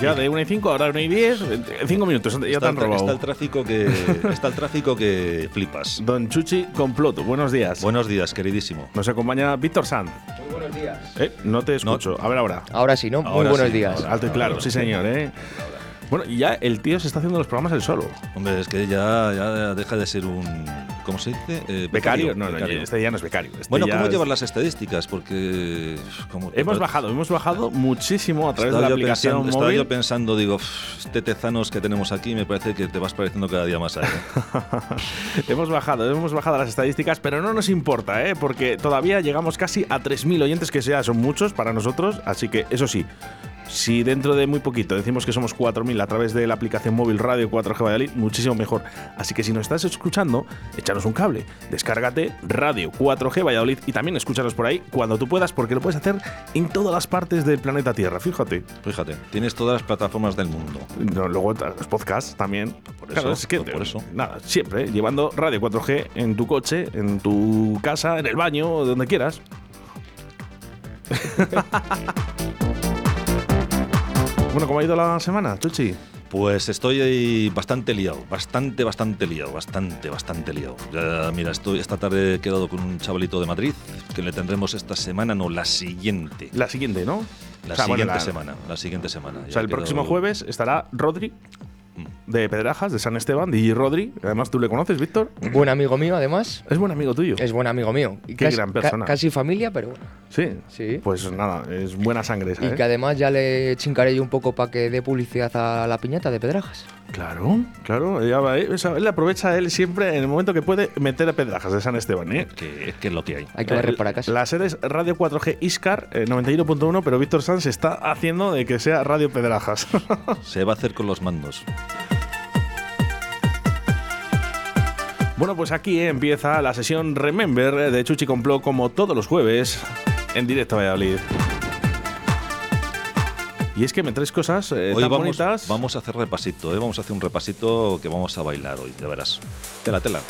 Ya de 1 y 5, ahora 1 y 10, 5 minutos, ya te han robado. Está el tráfico que está el tráfico que flipas. Don Chuchi Complot, buenos días. Buenos días, queridísimo. Nos acompaña Víctor Sanz. Muy buenos días. Eh, no te escucho. A ver ahora. Ahora sí, ¿no? Muy buenos sí, días. ahora. Alto y claro, sí señor, ¿eh? Bueno, y ya el tío se está haciendo los programas él solo. Hombre, es que ya, ya deja de ser un ¿cómo se dice? Eh, ¿Becario? No, no, becario. este ya no es becario. este Bueno, ¿cómo es- llevar las estadísticas? Porque como Hemos bajado, hemos bajado muchísimo a través de la aplicación pensando, estaba móvil. yo pensando, digo, "Uf, este tezanos que tenemos aquí me parece que te vas pareciendo cada día más a él. ¿eh?". hemos bajado, hemos bajado las estadísticas, pero no nos importa, ¿eh? porque todavía llegamos casi a 3.000 oyentes, que ya son muchos para nosotros. Así que, eso sí, si dentro de muy poquito decimos que somos 4.000 a través de la aplicación móvil Radio 4G Valladolid, muchísimo mejor. Así que si nos estás escuchando, échanos un cable. Descárgate Radio 4G Valladolid y también escúchanos por ahí cuando tú puedas, porque lo puedes hacer en todas las partes del planeta Tierra, fíjate. Fíjate, tienes todas las plataformas del mundo. No, luego los podcasts también. Por Claro, eso, es que, por eso. Nada, siempre, ¿eh? llevando Radio 4G en tu coche, en tu casa, en el baño, donde quieras. bueno, ¿cómo ha ido la semana, Chuchi? Pues estoy ahí bastante liado, bastante, bastante liado, bastante, bastante liado. Ya, mira, estoy esta tarde he quedado con un chavalito de Madrid que le tendremos esta semana, no, la siguiente. La siguiente, ¿no? La O sea, bueno, siguiente la- semana, la siguiente semana. O sea, el próximo jueves estará Rodri. De Pedrajas, de San Esteban, DJ Rodri. Además, ¿tú le conoces, Víctor? Buen amigo mío, además. Es buen amigo tuyo. Es buen amigo mío. Y Qué casi, gran ca- persona. casi familia, pero bueno. Sí. Sí. Pues nada, es buena sangre esa, Y ¿eh? que además ya le chincaré yo un poco para que dé publicidad a la piñata de Pedrajas. Claro, claro. Ya va, ¿eh? O sea, él aprovecha él siempre en el momento que puede meter a pedrajas de San Esteban. ¿eh? Que, que es lo que hay. Hay que barrer para casa. La sede es Radio 4G Iscar eh, 91.1, pero Víctor Sanz está haciendo de que sea Radio Pedrajas. Se va a hacer con los mandos. Bueno, pues aquí empieza la sesión Remember de Chuchi Complot como todos los jueves en directo a Valladolid. Y es que me traes cosas eh, Hoy tan vamos, bonitas. vamos a hacer repasito, ¿eh? vamos a hacer un repasito que vamos a bailar hoy, ya verás. Tela, tela.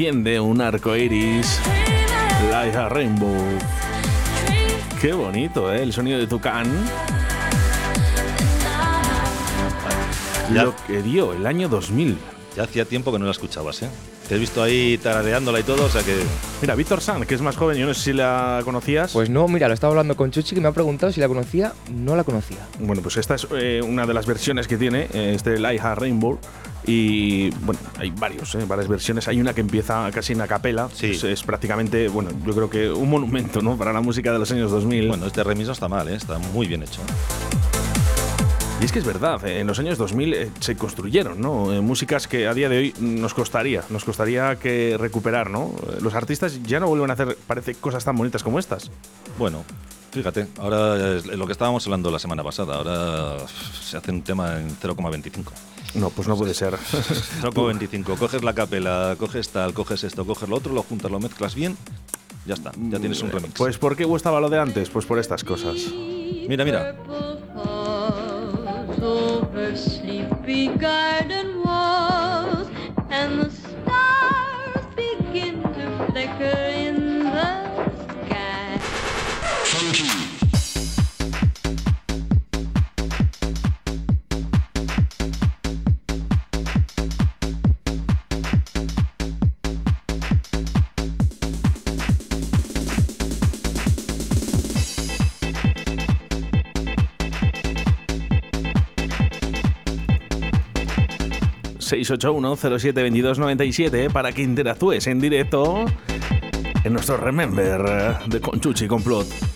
Enciende un arco iris. Like a rainbow. Qué bonito, ¿eh? El sonido de Tucán. Lo que dio el año 2000. Ya hacía tiempo que no la escuchabas, ¿eh? Te he visto ahí tarareándola y todo, o sea que. Mira, Víctor San, que es más joven, yo no sé si la conocías. Pues no, mira, lo estaba hablando con Chuchi que me ha preguntado si la conocía. No la conocía. Bueno, pues esta es eh, una de las versiones que tiene eh, este Light Rainbow. Y bueno, hay varios, eh, varias versiones. Hay una que empieza casi en a capela. Sí. Es, es prácticamente, bueno, yo creo que un monumento, ¿no? Para la música de los años 2000. Bueno, este remix no está mal, ¿eh? Está muy bien hecho. Y es que es verdad, eh, en los años 2000 eh, se construyeron, ¿no? Eh, músicas que a día de hoy nos costaría, nos costaría que recuperar, ¿no? Los artistas ya no vuelven a hacer, parece, cosas tan bonitas como estas. Bueno, fíjate, ahora es lo que estábamos hablando la semana pasada, ahora se hace un tema en 0,25. No, pues no puede ser. 0,25, coges la capela, coges tal, coges esto, coges lo otro, lo juntas, lo mezclas bien, ya está, ya tienes un remix. Pues ¿por qué gustaba lo de antes? Pues por estas cosas. mira, mira, garden 681 07 22 97 para que interactúes en directo en nuestro Remember de Conchuchi Complot.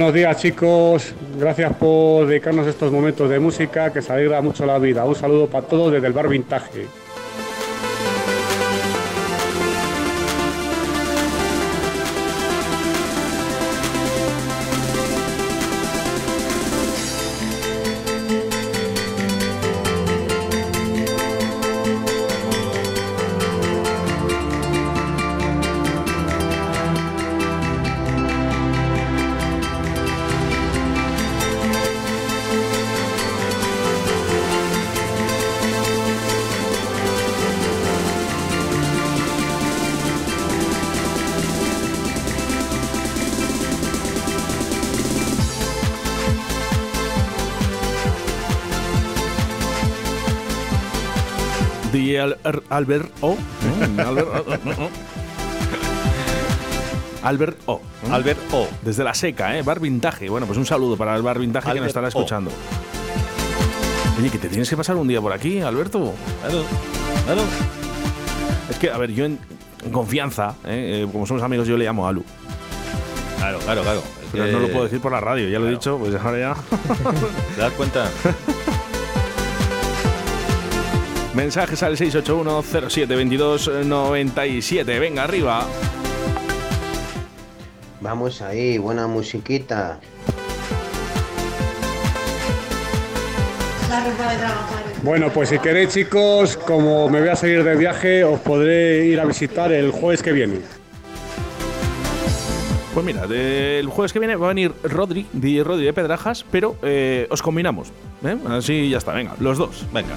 Buenos días chicos, gracias por dedicarnos estos momentos de música que se alegra mucho la vida. Un saludo para todos desde el bar Vintage. Albert O. Mm, Albert O. Albert O. ¿eh? Albert O. Desde la seca, ¿eh? Bar Vintage. Bueno, pues un saludo para el Bar Vintage que nos estará O. escuchando. Oye, que te tienes que pasar un día por aquí, Alberto. Claro, claro. Es que, a ver, yo en, en confianza, ¿eh? Eh, como somos amigos, yo le llamo Alu. Claro, claro, claro. Pero no lo puedo decir por la radio, ya lo he dicho, pues ahora ya. ¿Te das cuenta? Mensajes al 681-0722-97. Venga, arriba. Vamos ahí, buena musiquita. Bueno, pues si queréis chicos, como me voy a seguir de viaje, os podré ir a visitar el jueves que viene. Pues mira, del jueves que viene va a venir Rodri, DJ Rodri de Pedrajas, pero eh, os combinamos. ¿eh? Así ya está, venga, los dos. Venga.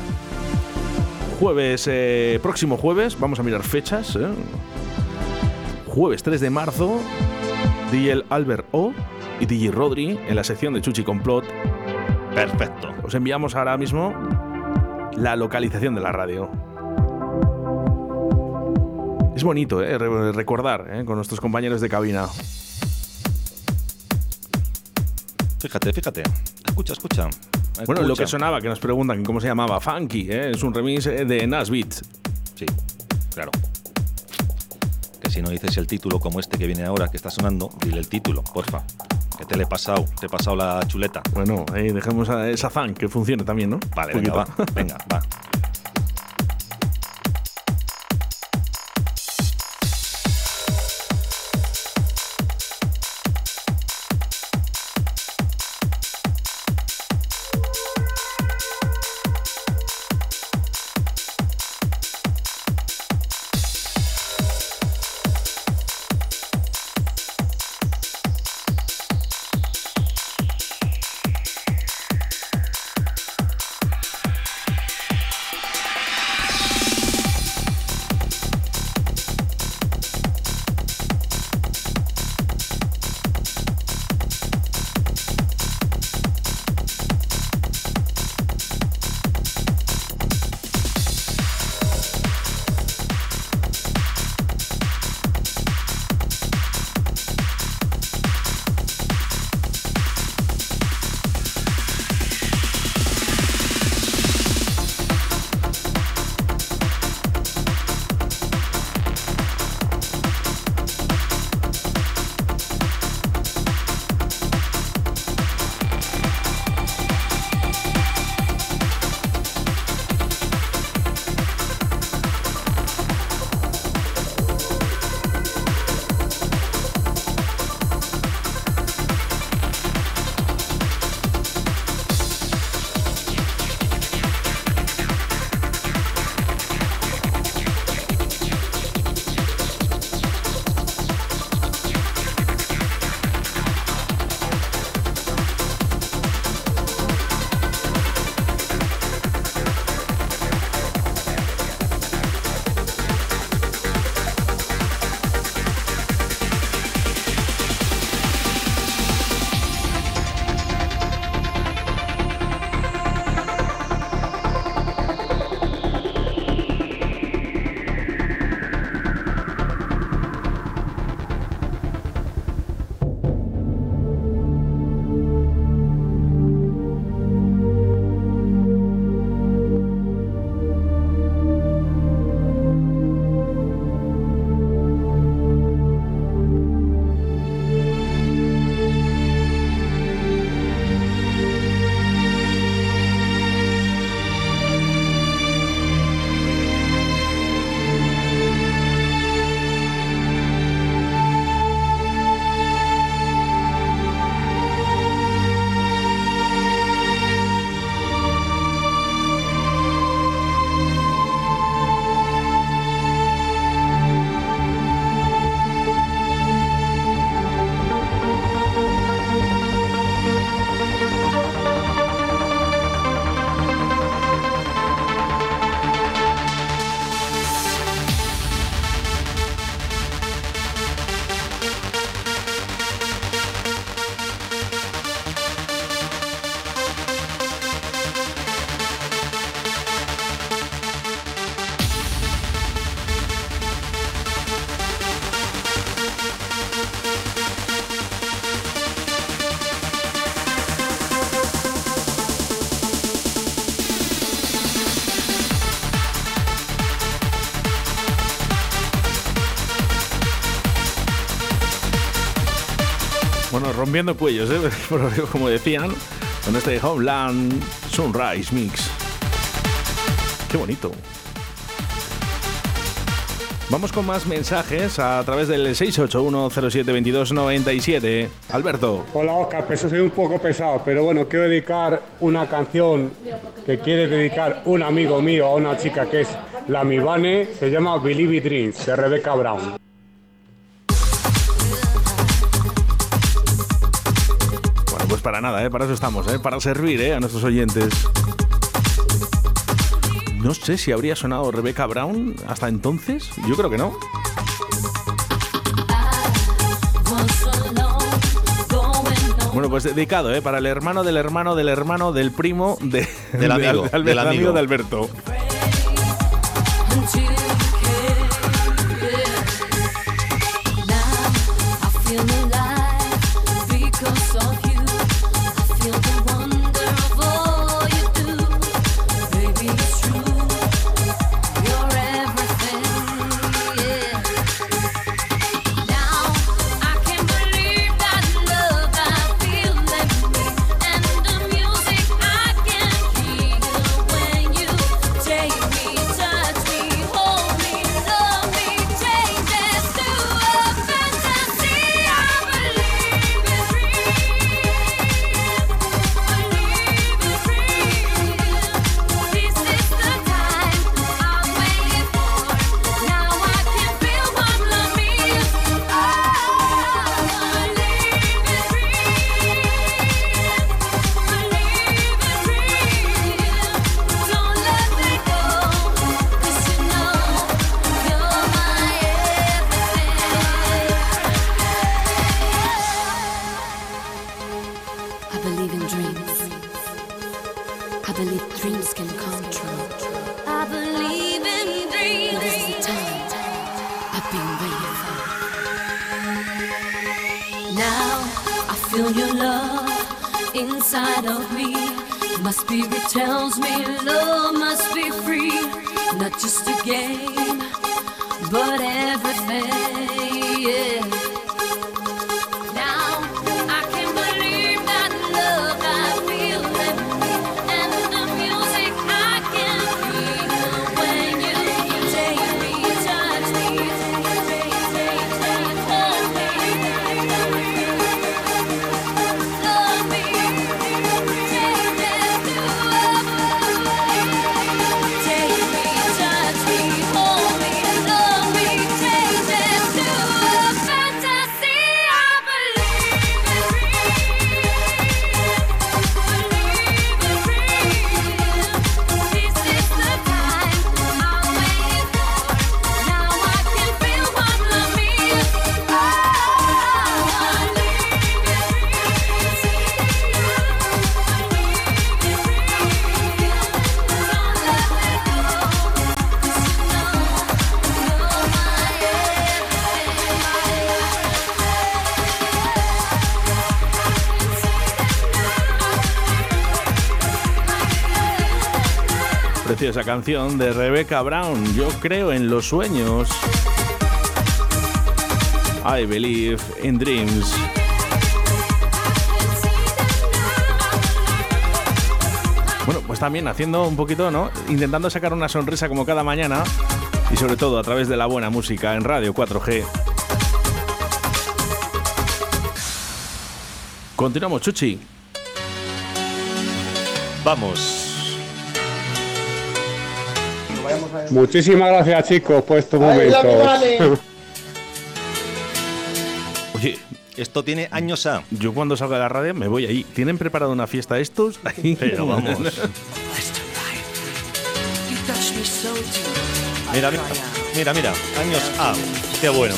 Jueves, eh, próximo jueves, vamos a mirar fechas. ¿eh? Jueves 3 de marzo, DJ Albert O y DJ Rodri en la sección de Chuchi Complot. Perfecto. Os enviamos ahora mismo la localización de la radio. Es bonito ¿eh? Re- recordar ¿eh? con nuestros compañeros de cabina. Fíjate, fíjate. Escucha, escucha. Bueno, lo que sonaba, que nos preguntan cómo se llamaba, Funky, ¿eh? es un remix eh, de Nas Beats. Sí, claro. Que si no dices el título como este que viene ahora, que está sonando, dile el título, porfa. Que te le he pasado, te he pasado la chuleta. Bueno, ahí dejemos a esa fan que funcione también, ¿no? Vale, venga, va. Venga, va. rompiendo cuellos, ¿eh? Como decían, con este Homeland Sunrise Mix. Qué bonito. Vamos con más mensajes a través del 681072297. Alberto. Hola Oscar, pues soy un poco pesado, pero bueno, quiero dedicar una canción que quiere dedicar un amigo mío a una chica que es la Mibane, se llama Believe It Dreams, de Rebecca Brown. Para nada, ¿eh? para eso estamos, ¿eh? para servir ¿eh? a nuestros oyentes. No sé si habría sonado Rebecca Brown hasta entonces. Yo creo que no. Bueno, pues dedicado, ¿eh? Para el hermano del hermano del hermano del primo de, Del amigo, de, del amigo. de Alberto. Preciosa canción de Rebecca Brown. Yo creo en los sueños. I believe in dreams. Bueno, pues también haciendo un poquito, ¿no? Intentando sacar una sonrisa como cada mañana y sobre todo a través de la buena música en Radio 4G. Continuamos, Chuchi. Vamos. Muchísimas gracias chicos por estos momentos. Oye, Esto tiene años A. yo cuando salga de la radio me voy ahí. ¿Tienen preparado una fiesta estos? Ahí. Pero vamos. Mira, mira, mira, mira. Años A. Qué bueno.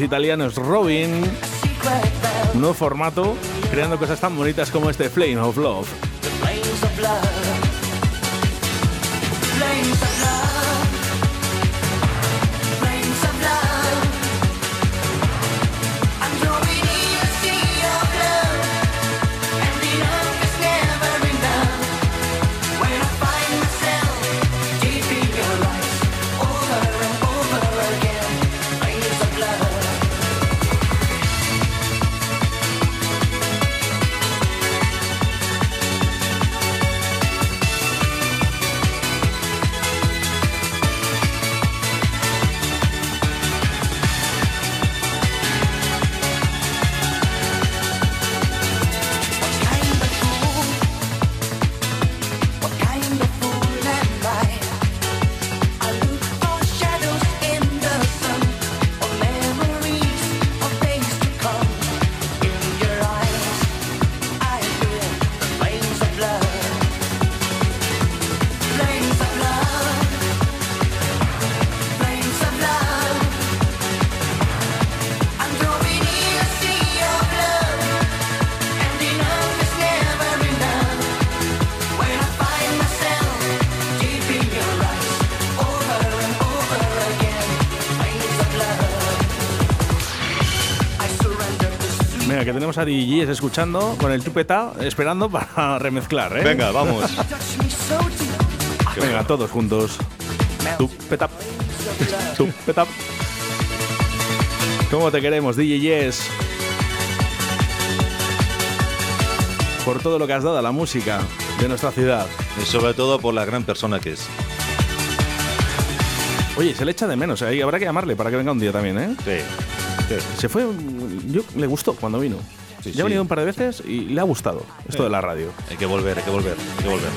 Italianos Robin. Nuevo formato, creando cosas tan bonitas como este Flame of Love. Tenemos a DJs escuchando con el tupeta, esperando para remezclar, ¿eh? Venga, vamos. Venga, todos juntos. Tupeta. Tupeta. ¿Cómo te queremos, DJ Yes? Por todo lo que has dado a la música de nuestra ciudad. Y sobre todo por la gran persona que es. Oye, se le echa de menos, ahí habrá que llamarle para que venga un día también, ¿eh? Sí. Se fue, yo le gustó cuando vino. Sí, ya ha venido un par de veces y le ha gustado esto de la radio. Hay que volver, hay que volver, hay que volver.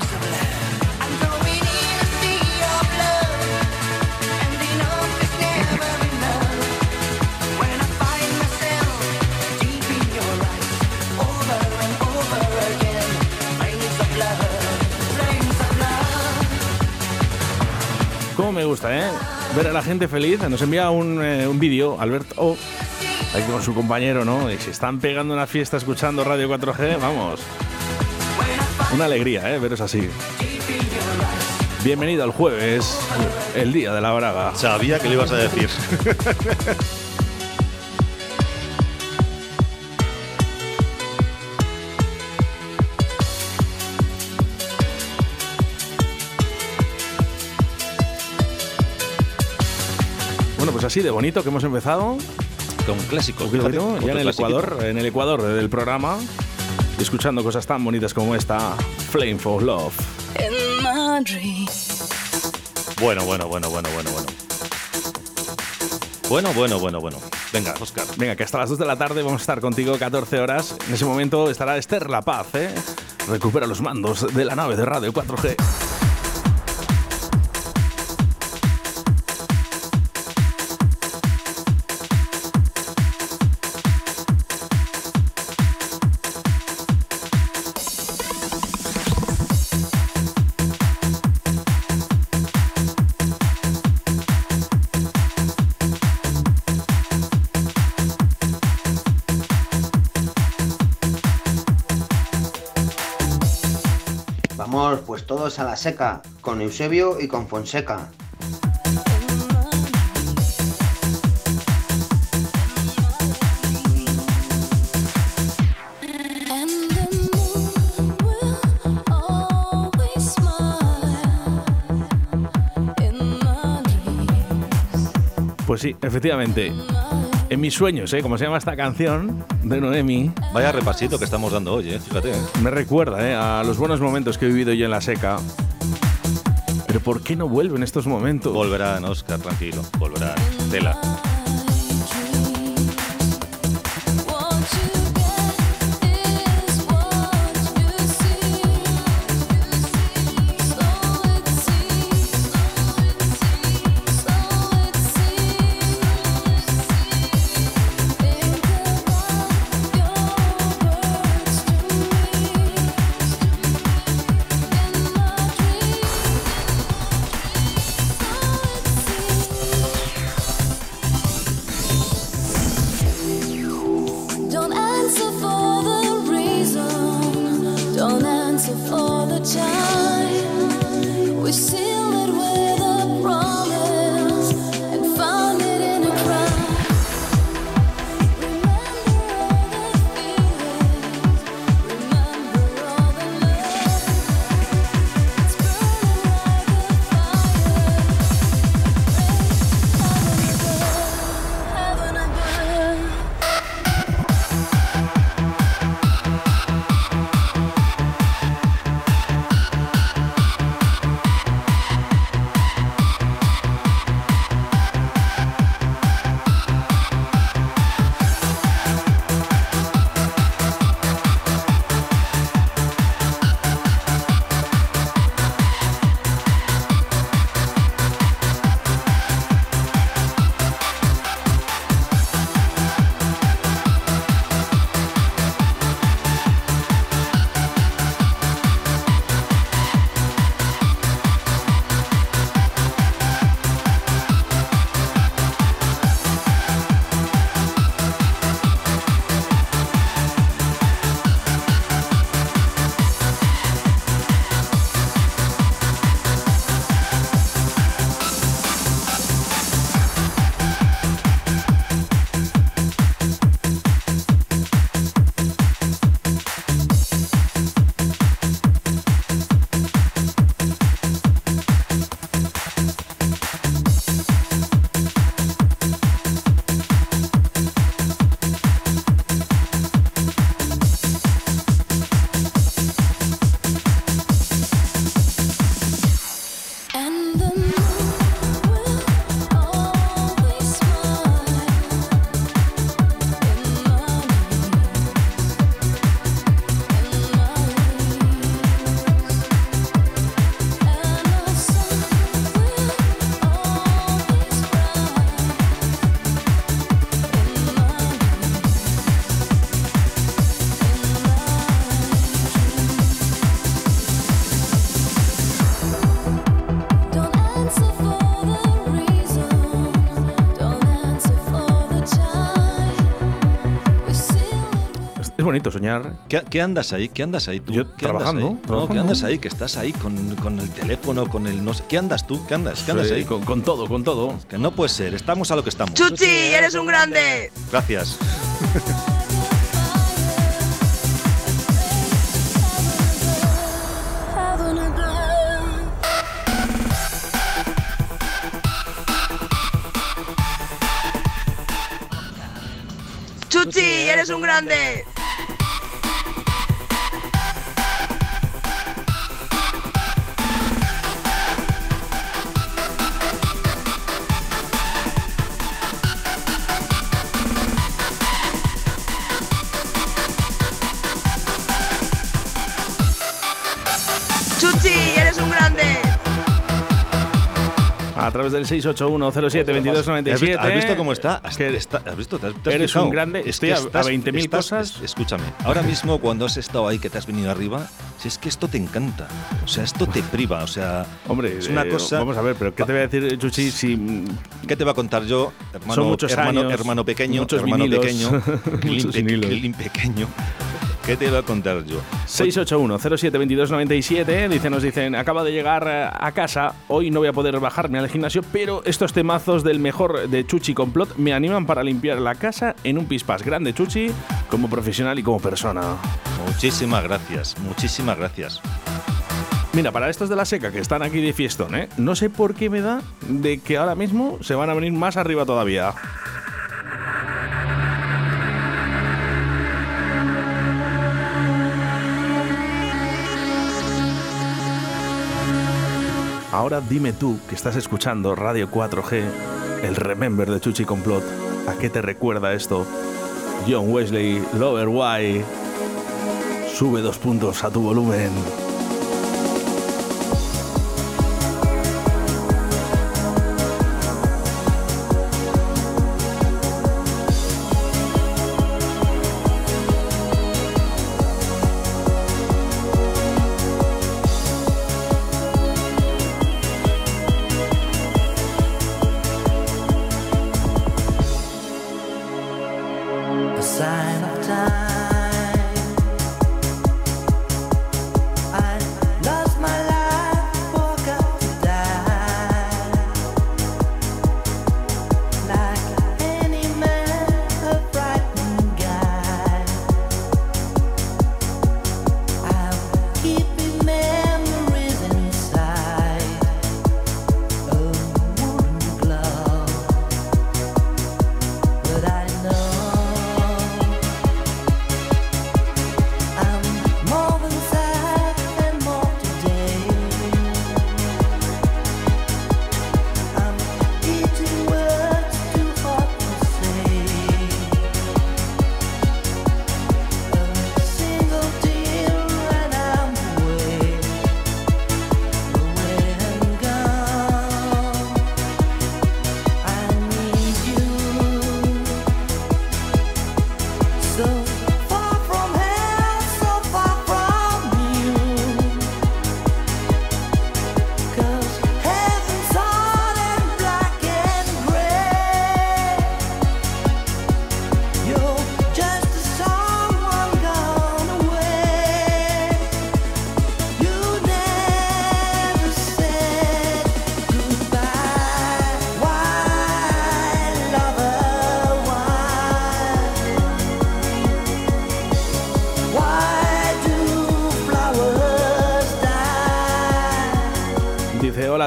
Cómo me gusta, ¿eh? Ver a la gente feliz. Nos envía un, eh, un vídeo, Alberto, O, ahí con su compañero, ¿no? Y se están pegando una fiesta escuchando Radio 4G, vamos. Una alegría, ¿eh? Veros así. Bienvenido al jueves, el día de la braga. Sabía que le ibas a decir. así de bonito que hemos empezado. Con clásicos. Fíjate, ya en el clasiquito. Ecuador, en el Ecuador del programa, escuchando cosas tan bonitas como esta, Flame for Love. Bueno, bueno, bueno, bueno, bueno, bueno. Bueno, bueno, bueno, bueno. Venga, Oscar. Venga, que hasta las 2 de la tarde vamos a estar contigo 14 horas. En ese momento estará Esther La Paz, ¿eh? Recupera los mandos de la nave de Radio 4G. Todos a la seca, con Eusebio y con Fonseca. Pues sí, efectivamente. En mis sueños, ¿eh? Como se llama esta canción de Noemi, Vaya repasito que estamos dando hoy, eh. Fíjate. eh. me recuerda ¿eh? a los buenos momentos que he vivido yo en la seca. Pero ¿por qué no vuelven estos momentos? Volverán, Oscar, tranquilo. Volverán. Tela. Es bonito soñar. ¿Qué, qué andas ahí? ¿Qué andas ahí tú? Yo ¿Qué andas trabajando, ahí? No. ¿qué andas ahí? Que estás ahí con, con el teléfono, con el no sé. ¿Qué andas tú? ¿Qué andas? ¿Qué andas Sí, ahí? con, con todo, con todo. Que no puede ser. Estamos a lo que estamos. Chuchi, eres un grande. Gracias. Chuchi, eres un grande. A través del 681072297. ¿Has visto, has visto cómo está? Has, está- ¿has visto? ¿Te has- te eres un grande, Es estoy que a- a estás- 20.000 estás- cosas. es- Escúchame, ahora mismo cuando has estado ahí, que te has venido arriba, si es que esto te encanta. O sea, esto te priva. O sea, Hombre, es una eh, cosa. Vamos a ver, pero ¿qué te voy a decir, Chuchi? Si ¿Qué te va a contar yo, hermano, Son muchos hermano, años, hermano pequeño, muchos hermano vinilos, pequeño, muchos pequeño? ¿Qué te va a contar yo? 681-072297 dice, nos dicen, acaba de llegar eh, a casa, hoy no voy a poder bajarme al gimnasio, pero estos temazos del mejor de Chuchi Complot me animan para limpiar la casa en un pispás. Grande Chuchi, como profesional y como persona. Muchísimas gracias, muchísimas gracias. Mira, para estos de la seca que están aquí de fiestón, ¿eh? no sé por qué me da de que ahora mismo se van a venir más arriba todavía. Ahora dime tú que estás escuchando Radio 4G, el Remember de Chuchi Complot. ¿A qué te recuerda esto? John Wesley, Lover Why. Sube dos puntos a tu volumen.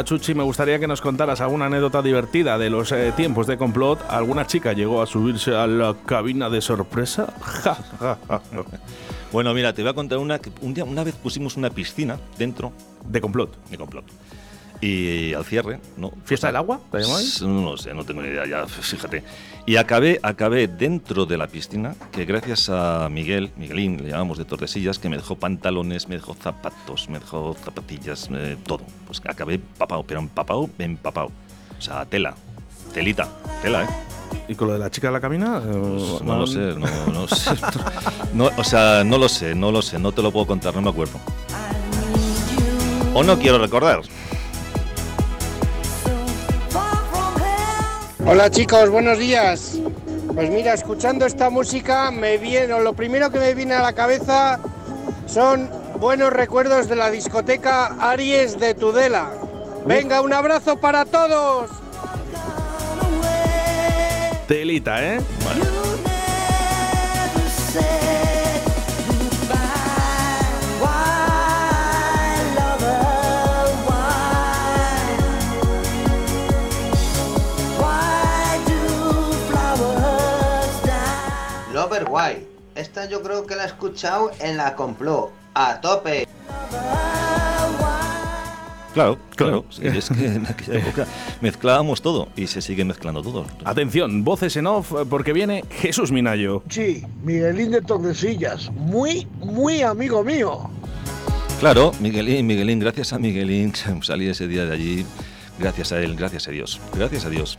Hola Chuchi, me gustaría que nos contaras alguna anécdota divertida de los eh, tiempos de complot. ¿Alguna chica llegó a subirse a la cabina de sorpresa? Ja, ja, ja. Bueno, mira, te voy a contar una que un día, una vez pusimos una piscina dentro de complot. de complot. Y al cierre, ¿no? ¿Fiesta del agua? ¿La llamáis? No lo sé, no tengo ni idea, ya, fíjate. Y acabé, acabé dentro de la piscina, que gracias a Miguel, Miguelín, le llamamos de Tordesillas, que me dejó pantalones, me dejó zapatos, me dejó zapatillas, eh, todo. Pues acabé empapado, pero empapado, empapado. O sea, tela, telita, tela, ¿eh? ¿Y con lo de la chica de la cabina? Eh, Pues no lo sé, no, no sé. No, o sea, no lo sé, no lo sé, no te lo puedo contar, no me acuerdo. O no quiero recordar. Hola chicos, buenos días. Pues mira, escuchando esta música me viene, o lo primero que me viene a la cabeza son buenos recuerdos de la discoteca Aries de Tudela. Venga, un abrazo para todos. Telita, ¿eh? Esta yo creo que la he escuchado en la complot. A tope. Claro, claro. sí, es que en aquella época mezclábamos todo y se sigue mezclando todo. Atención, voces en off eh, porque viene Jesús Minayo. Sí, Miguelín de Tordesillas, muy, muy amigo mío. Claro, Miguelín, Miguelín, gracias a Miguelín salí ese día de allí. Gracias a él, gracias a Dios. Gracias a Dios.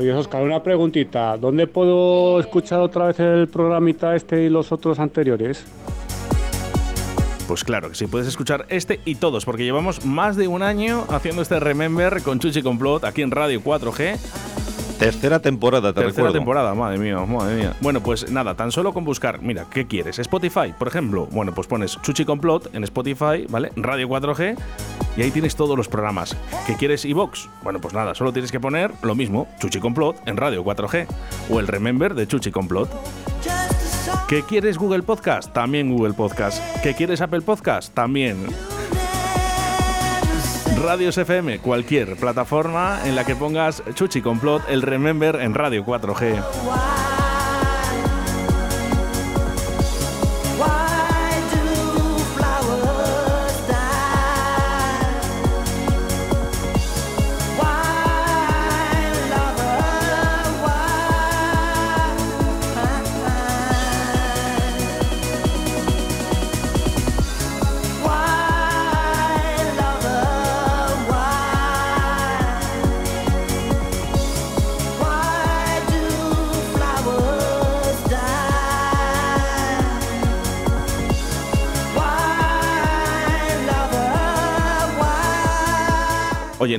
Oye, Oscar, una preguntita. ¿Dónde puedo escuchar otra vez el programita este y los otros anteriores? Pues claro que sí, puedes escuchar este y todos, porque llevamos más de un año haciendo este Remember con Chuchi Complot aquí en Radio 4G. Tercera temporada, te Tercera recuerdo. temporada, madre mía, madre mía. Bueno, pues nada, tan solo con buscar, mira, ¿qué quieres? Spotify, por ejemplo. Bueno, pues pones Chuchi Complot en Spotify, ¿vale? Radio 4G y ahí tienes todos los programas. ¿Qué quieres iVox? Bueno, pues nada, solo tienes que poner lo mismo, Chuchi Complot en Radio 4G o el Remember de Chuchi Complot. ¿Qué quieres Google Podcast? También Google Podcast. ¿Qué quieres Apple Podcast? También. Radios FM, cualquier plataforma en la que pongas Chuchi Complot, el Remember en Radio 4G.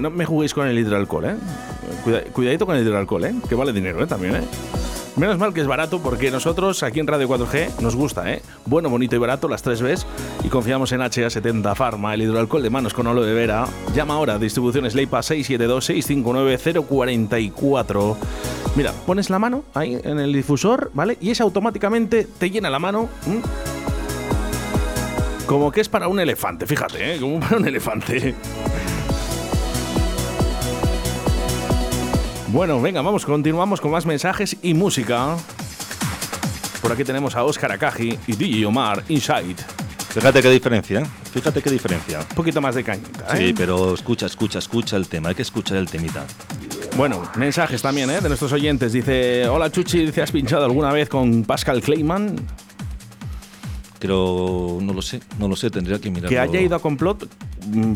No me juguéis con el hidroalcohol, ¿eh? Cuida- cuidadito con el hidroalcohol, ¿eh? Que vale dinero, ¿eh? También, ¿eh? Menos mal que es barato porque nosotros aquí en Radio 4G nos gusta, ¿eh? Bueno, bonito y barato, las tres Bs. Y confiamos en HA70 Pharma, el hidroalcohol de manos con aloe vera. Llama ahora, distribuciones Leipa 672-659-044. Mira, pones la mano ahí en el difusor, ¿vale? Y ese automáticamente te llena la mano. Como que es para un elefante, fíjate, ¿eh? Como para un elefante. Bueno, venga, vamos, continuamos con más mensajes y música. Por aquí tenemos a Oscar Akaji y DJ Omar Inside. Fíjate qué diferencia, ¿eh? Fíjate qué diferencia. Un poquito más de cañita, ¿eh? Sí, pero escucha, escucha, escucha el tema. Hay que escuchar el temita. Bueno, mensajes también, ¿eh? De nuestros oyentes. Dice, hola Chuchi, dice, ¿has pinchado alguna vez con Pascal Clayman? Pero no lo sé, no lo sé, tendría que mirarlo. Que haya ido a Complot,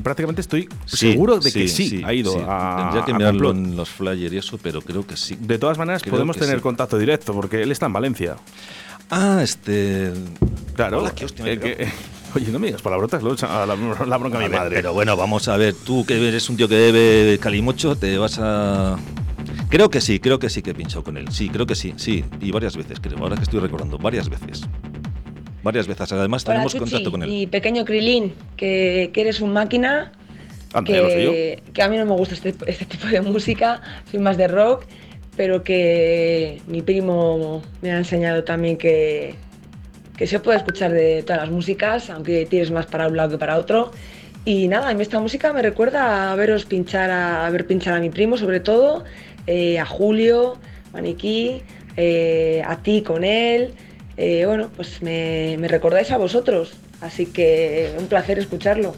prácticamente estoy Sí, seguro de que sí, sí, ha ido a Tendría que a mirarlo Complot. en los flyers y eso, pero creo que sí. De todas maneras, Creo podemos tener contacto directo, porque él está en Valencia. Ah, este. Claro. Hola, qué hostia eh, que- oye, no me digas palabrotas, lo a la, la bronca a mi madre. Pero bueno, vamos a ver, tú que eres un tío que bebe calimocho, te vas a. Creo que sí, creo que sí que he pinchado con él. Sí, creo que sí, sí. Y varias veces, creo. Ahora que estoy recordando, varias veces. Varias veces. Además, Hola, tenemos Chuchi, contacto con él. Y pequeño Krilin, que, que eres un máquina, Anda, que, que a mí no me gusta este, este tipo de música, soy más de rock, pero que mi primo me ha enseñado también que, que se puede escuchar de todas las músicas, aunque tires más para un lado que para otro. Y nada, a mí esta música me recuerda a veros pinchar, a, a ver pinchar a mi primo sobre todo, eh, a Julio, Maniquí, eh, a ti con él. Eh, bueno, pues me, me recordáis a vosotros, así que un placer escucharlo.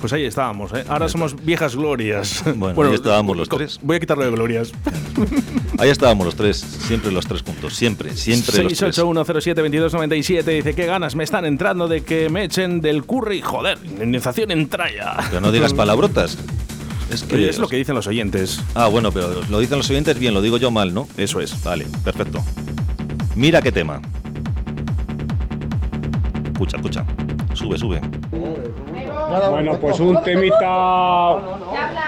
Pues ahí estábamos, ¿eh? Ahora somos viejas glorias. Bueno, ahí estábamos los tres. Voy a quitarlo de glorias. Ahí estábamos los tres, siempre los tres juntos. Siempre, siempre los tres. 681072297 dice, qué ganas me están entrando de que me echen del curry. Joder, indemnización en tralla. Pero no digas palabrotas. Es que Oye, es lo que dicen los oyentes. Ah, bueno, pero lo dicen los oyentes bien, lo digo yo mal, ¿no? Eso es. Vale, perfecto. Mira qué tema. Escucha, escucha. Sube, sube. Bueno, pues un temita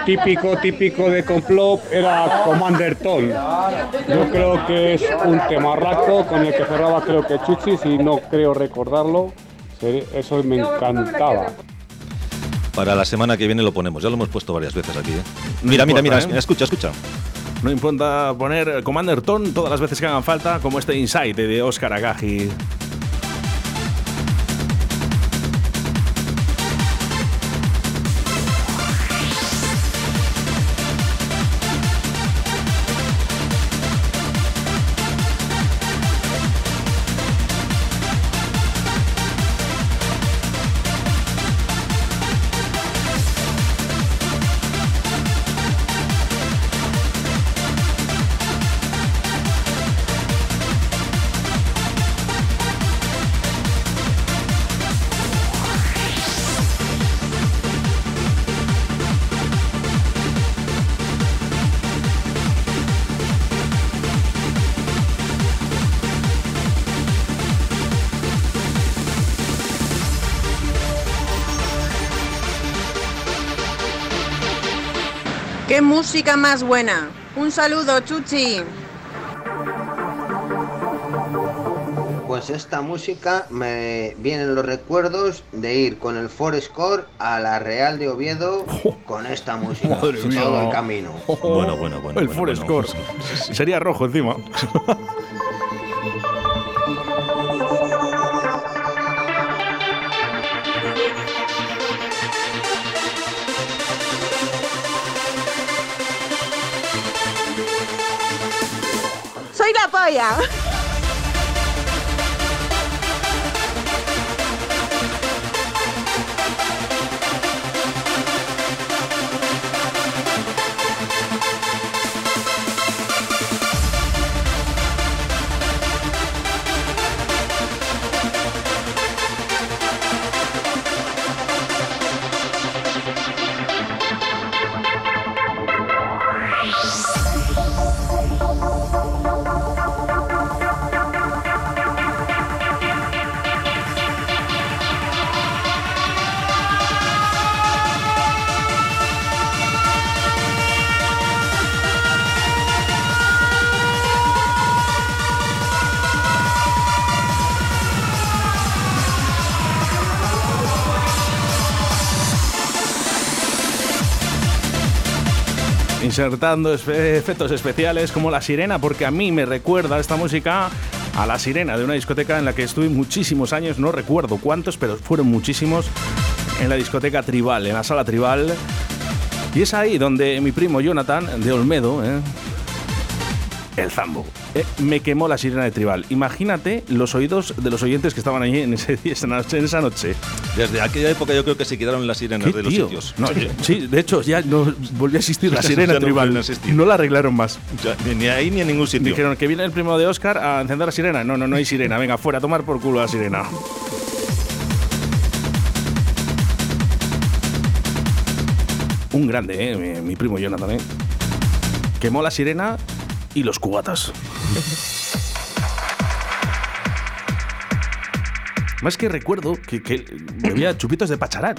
típico, típico de complot era Commander Ton. Yo creo que es un temarraco con el que cerraba creo que Chuchi, si no creo recordarlo. Eso me encantaba. Para la semana que viene lo ponemos, ya lo hemos puesto varias veces aquí. ¿eh? No Mira, mira, importa, mira, ¿eh? escucha, escucha. No importa poner Commander Ton todas las veces que hagan falta, como este Insight de Oscar Agagi. ¡Qué música más buena! Un saludo, Chuchi. Pues esta música me vienen los recuerdos de ir con el Ford Score a la Real de Oviedo con esta música Madre mía. todo el camino. Bueno, bueno, bueno. El bueno, Forest bueno. Score. Sería rojo encima. ¡Soy Insertando efectos especiales como la sirena, porque a mí me recuerda esta música a la sirena de una discoteca en la que estuve muchísimos años, no recuerdo cuántos, pero fueron muchísimos, en la discoteca Tribal, en la sala Tribal. Y es ahí donde mi primo Jonathan de Olmedo, ¿eh? el Zambo, eh, me quemó la sirena de Tribal. Imagínate los oídos de los oyentes que estaban allí en, ese en esa noche. Desde aquella época yo creo que se quedaron las sirenas ¿Qué de los tío? sitios. No, sí, de hecho ya no volvió a existir la sirena no tribal. a. No la arreglaron más. Ya, ni- ni ahí ni en ningún sitio. Dijeron que viene el primo de Oscar a encender la sirena. No, no, no hay sirena. Venga, fuera a tomar por culo la sirena. Un grande, ¿eh? Mi, mi primo Jonathan, ¿eh? Quemó la sirena y los cubatas. Más que recuerdo que, que bebía chupitos de pacharán.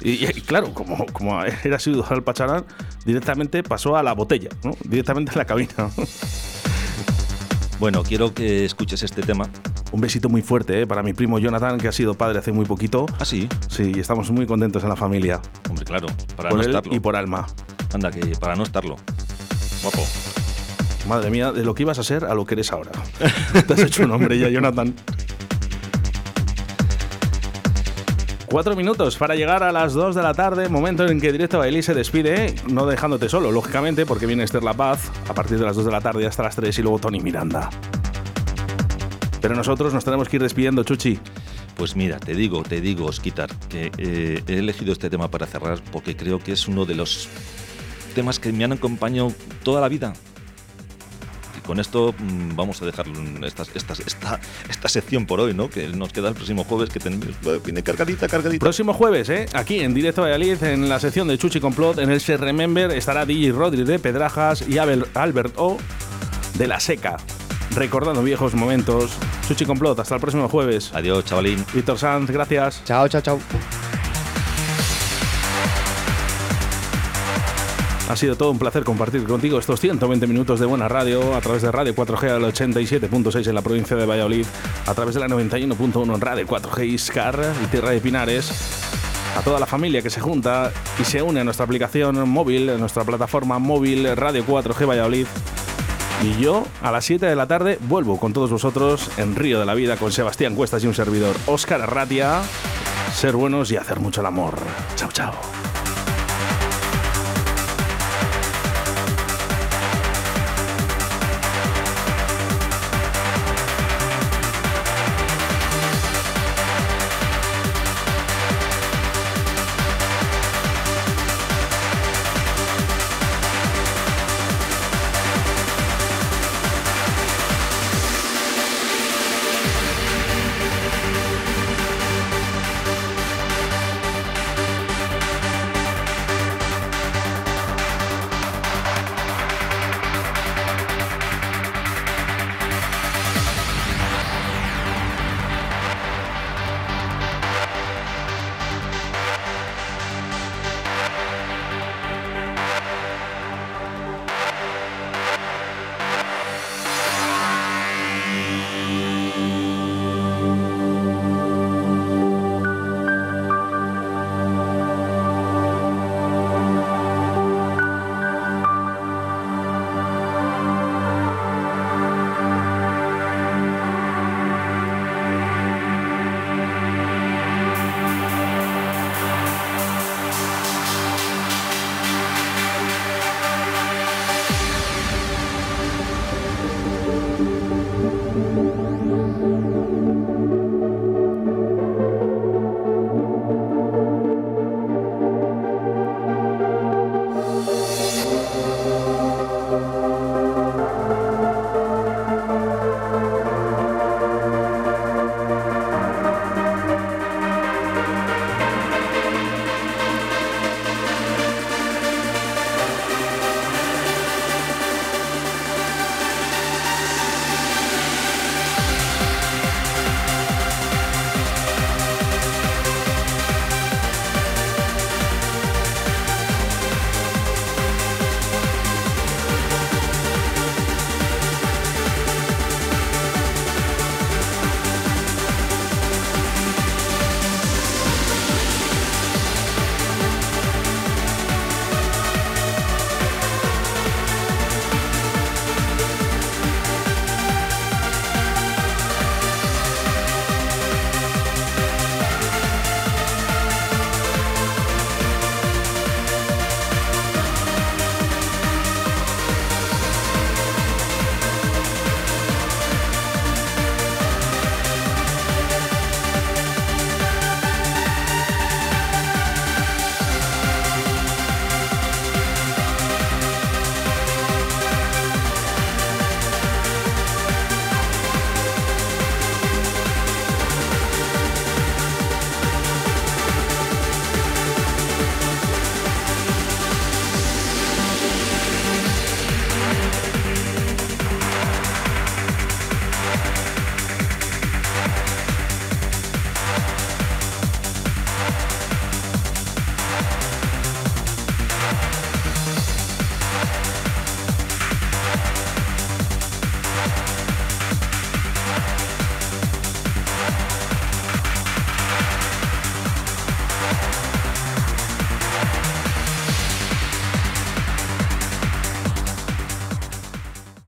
Y, y, claro, como, como era sido al pacharán, directamente pasó a la botella, ¿no? Directamente a la cabina. Bueno, quiero que escuches este tema. Un besito muy fuerte ¿eh? para mi primo Jonathan, que ha sido padre hace muy poquito. ¿Ah, sí? Sí, y estamos muy contentos en la familia. Hombre, claro, para por no él estarlo. y por Alma. Anda, que para no estarlo. Guapo. Madre mía, de lo que ibas a ser a lo que eres ahora. Te has hecho un hombre ya, Jonathan. Cuatro minutos para llegar a las 2 de la tarde, momento en que Directo Bailey se despide, no dejándote solo, lógicamente, porque viene Esther La Paz a partir de las 2 de la tarde hasta las 3 y luego Tony Miranda. Pero nosotros nos tenemos que ir despidiendo, Chuchi. Pues mira, te digo, te digo, Osquitar, que eh, he elegido este tema para cerrar porque creo que es uno de los temas que me han acompañado toda la vida. Con esto mm, vamos a dejar esta, esta, esta, esta sección por hoy, ¿no? Que nos queda el próximo jueves que tenemos, viene cargadita, cargadita. Próximo jueves, ¿eh? aquí en Directo Valladolid, en la sección de Chuchi Complot, en el Se Remember, estará DJ Rodri de Pedrajas y Abel- Albert O de La Seca. Recordando viejos momentos. Chuchi Complot, hasta el próximo jueves. Adiós, chavalín. Víctor Sanz, gracias. Chao, chao, chao. Ha sido todo un placer compartir contigo estos 120 minutos de buena radio a través de Radio 4G al 87.6 en la provincia de Valladolid, a través de la 91.1 en Radio 4G Iscar y Tierra de Pinares. A toda la familia que se junta y se une a nuestra aplicación móvil, a nuestra plataforma móvil Radio 4G Valladolid. Y yo a las 7 de la tarde vuelvo con todos vosotros en Río de la Vida con Sebastián Cuestas y un servidor, Óscar Arratia. Ser buenos y hacer mucho el amor. Chao, chao.